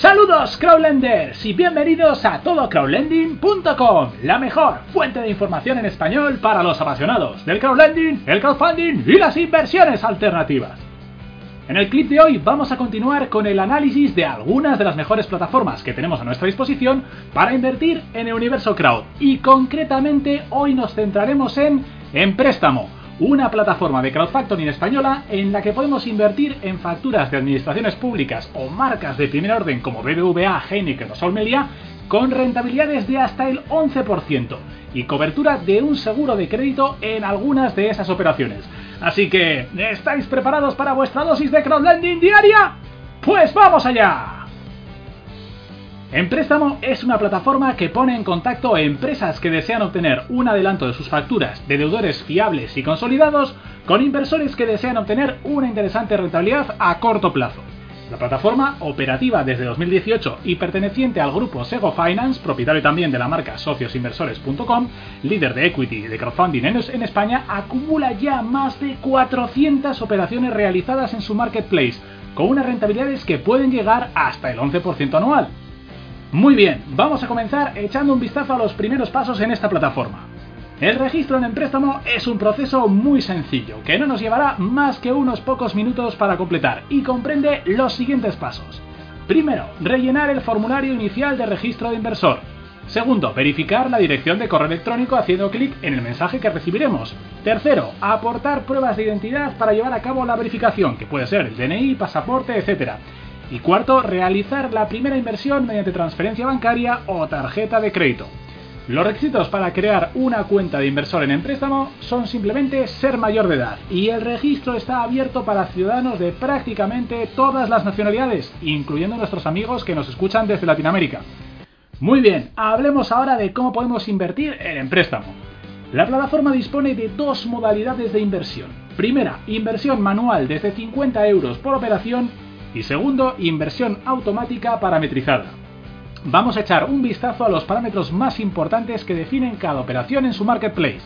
Saludos crowdlenders y bienvenidos a todocrowdlending.com, la mejor fuente de información en español para los apasionados del crowdlending, el crowdfunding y las inversiones alternativas. En el clip de hoy vamos a continuar con el análisis de algunas de las mejores plataformas que tenemos a nuestra disposición para invertir en el universo crowd y concretamente hoy nos centraremos en Empréstamo una plataforma de crowdfunding española en la que podemos invertir en facturas de administraciones públicas o marcas de primer orden como BBVA, Heineken o Solmelia con rentabilidades de hasta el 11% y cobertura de un seguro de crédito en algunas de esas operaciones. Así que, ¿estáis preparados para vuestra dosis de crowdlending diaria? ¡Pues vamos allá! Empréstamo es una plataforma que pone en contacto empresas que desean obtener un adelanto de sus facturas de deudores fiables y consolidados con inversores que desean obtener una interesante rentabilidad a corto plazo. La plataforma, operativa desde 2018 y perteneciente al grupo Sego Finance, propietario también de la marca sociosinversores.com, líder de equity y de crowdfunding en España, acumula ya más de 400 operaciones realizadas en su marketplace, con unas rentabilidades que pueden llegar hasta el 11% anual. Muy bien, vamos a comenzar echando un vistazo a los primeros pasos en esta plataforma. El registro en el préstamo es un proceso muy sencillo, que no nos llevará más que unos pocos minutos para completar y comprende los siguientes pasos. Primero, rellenar el formulario inicial de registro de inversor. Segundo, verificar la dirección de correo electrónico haciendo clic en el mensaje que recibiremos. Tercero, aportar pruebas de identidad para llevar a cabo la verificación, que puede ser el DNI, pasaporte, etc. Y cuarto, realizar la primera inversión mediante transferencia bancaria o tarjeta de crédito. Los requisitos para crear una cuenta de inversor en préstamo son simplemente ser mayor de edad y el registro está abierto para ciudadanos de prácticamente todas las nacionalidades, incluyendo nuestros amigos que nos escuchan desde Latinoamérica. Muy bien, hablemos ahora de cómo podemos invertir en préstamo. La plataforma dispone de dos modalidades de inversión. Primera, inversión manual desde 50 euros por operación y segundo, inversión automática parametrizada. Vamos a echar un vistazo a los parámetros más importantes que definen cada operación en su marketplace.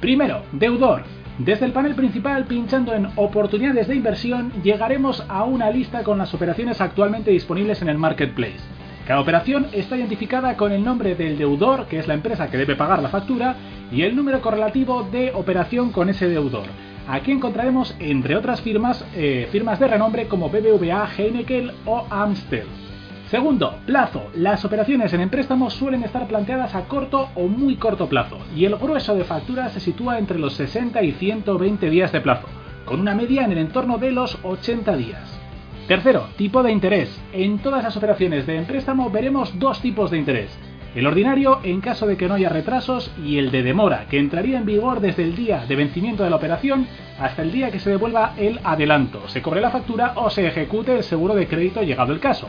Primero, deudor. Desde el panel principal, pinchando en Oportunidades de inversión, llegaremos a una lista con las operaciones actualmente disponibles en el marketplace. Cada operación está identificada con el nombre del deudor, que es la empresa que debe pagar la factura, y el número correlativo de operación con ese deudor. Aquí encontraremos, entre otras firmas, eh, firmas de renombre como BBVA, Heineken o Amstel. Segundo, plazo. Las operaciones en préstamo suelen estar planteadas a corto o muy corto plazo, y el grueso de facturas se sitúa entre los 60 y 120 días de plazo, con una media en el entorno de los 80 días. Tercero, tipo de interés. En todas las operaciones de préstamo veremos dos tipos de interés el ordinario en caso de que no haya retrasos y el de demora, que entraría en vigor desde el día de vencimiento de la operación hasta el día que se devuelva el adelanto, se cobre la factura o se ejecute el seguro de crédito llegado el caso.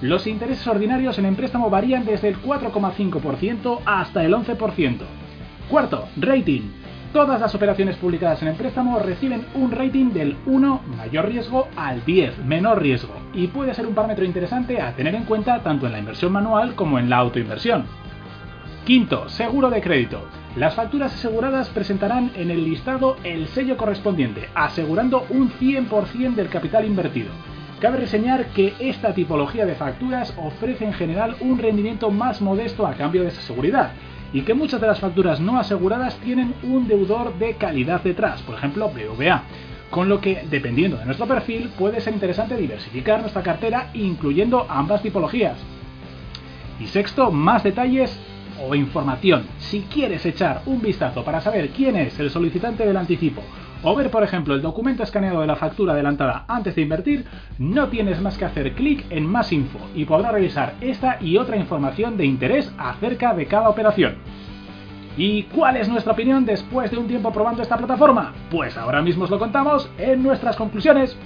Los intereses ordinarios en el préstamo varían desde el 4,5% hasta el 11%. Cuarto, rating. Todas las operaciones publicadas en el préstamo reciben un rating del 1 mayor riesgo al 10 menor riesgo y puede ser un parámetro interesante a tener en cuenta tanto en la inversión manual como en la autoinversión. Quinto, seguro de crédito. Las facturas aseguradas presentarán en el listado el sello correspondiente, asegurando un 100% del capital invertido. Cabe reseñar que esta tipología de facturas ofrece en general un rendimiento más modesto a cambio de esa seguridad, y que muchas de las facturas no aseguradas tienen un deudor de calidad detrás, por ejemplo BVA. Con lo que, dependiendo de nuestro perfil, puede ser interesante diversificar nuestra cartera incluyendo ambas tipologías. Y sexto, más detalles o información. Si quieres echar un vistazo para saber quién es el solicitante del anticipo o ver, por ejemplo, el documento escaneado de la factura adelantada antes de invertir, no tienes más que hacer clic en Más Info y podrás revisar esta y otra información de interés acerca de cada operación. ¿Y cuál es nuestra opinión después de un tiempo probando esta plataforma? Pues ahora mismo os lo contamos en nuestras conclusiones.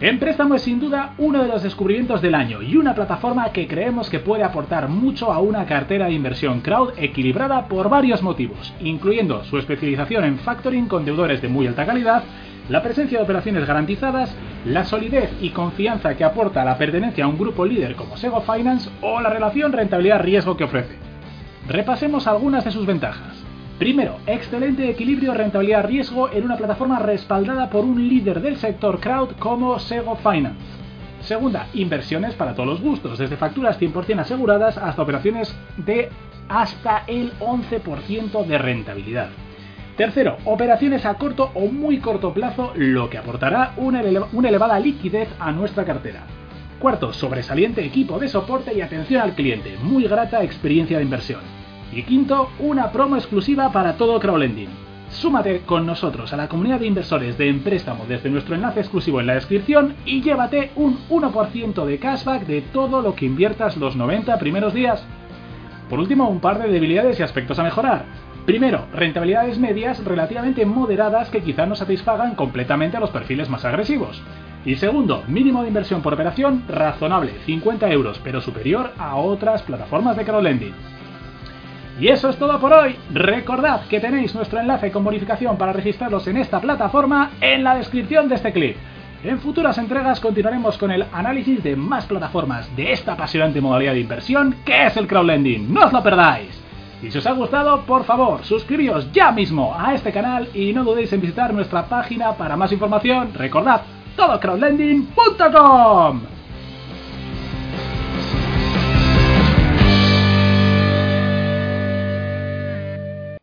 En préstamo es sin duda uno de los descubrimientos del año y una plataforma que creemos que puede aportar mucho a una cartera de inversión crowd equilibrada por varios motivos, incluyendo su especialización en factoring con deudores de muy alta calidad, la presencia de operaciones garantizadas, la solidez y confianza que aporta la pertenencia a un grupo líder como Sego Finance o la relación rentabilidad-riesgo que ofrece. Repasemos algunas de sus ventajas. Primero, excelente equilibrio rentabilidad-riesgo en una plataforma respaldada por un líder del sector crowd como Sego Finance. Segunda, inversiones para todos los gustos, desde facturas 100% aseguradas hasta operaciones de hasta el 11% de rentabilidad. Tercero, operaciones a corto o muy corto plazo, lo que aportará una, una elevada liquidez a nuestra cartera. Cuarto, sobresaliente equipo de soporte y atención al cliente, muy grata experiencia de inversión. Y quinto, una promo exclusiva para todo crowdlending. Súmate con nosotros a la comunidad de inversores de Empréstamo desde nuestro enlace exclusivo en la descripción y llévate un 1% de cashback de todo lo que inviertas los 90 primeros días. Por último, un par de debilidades y aspectos a mejorar. Primero, rentabilidades medias relativamente moderadas que quizá no satisfagan completamente a los perfiles más agresivos. Y segundo, mínimo de inversión por operación razonable, 50 euros, pero superior a otras plataformas de crowdlending. Y eso es todo por hoy. Recordad que tenéis nuestro enlace con bonificación para registraros en esta plataforma en la descripción de este clip. En futuras entregas continuaremos con el análisis de más plataformas de esta apasionante modalidad de inversión que es el crowdlending. ¡No os lo perdáis! Y si os ha gustado, por favor, suscribíos ya mismo a este canal y no dudéis en visitar nuestra página para más información. Recordad, todocrowdlending.com.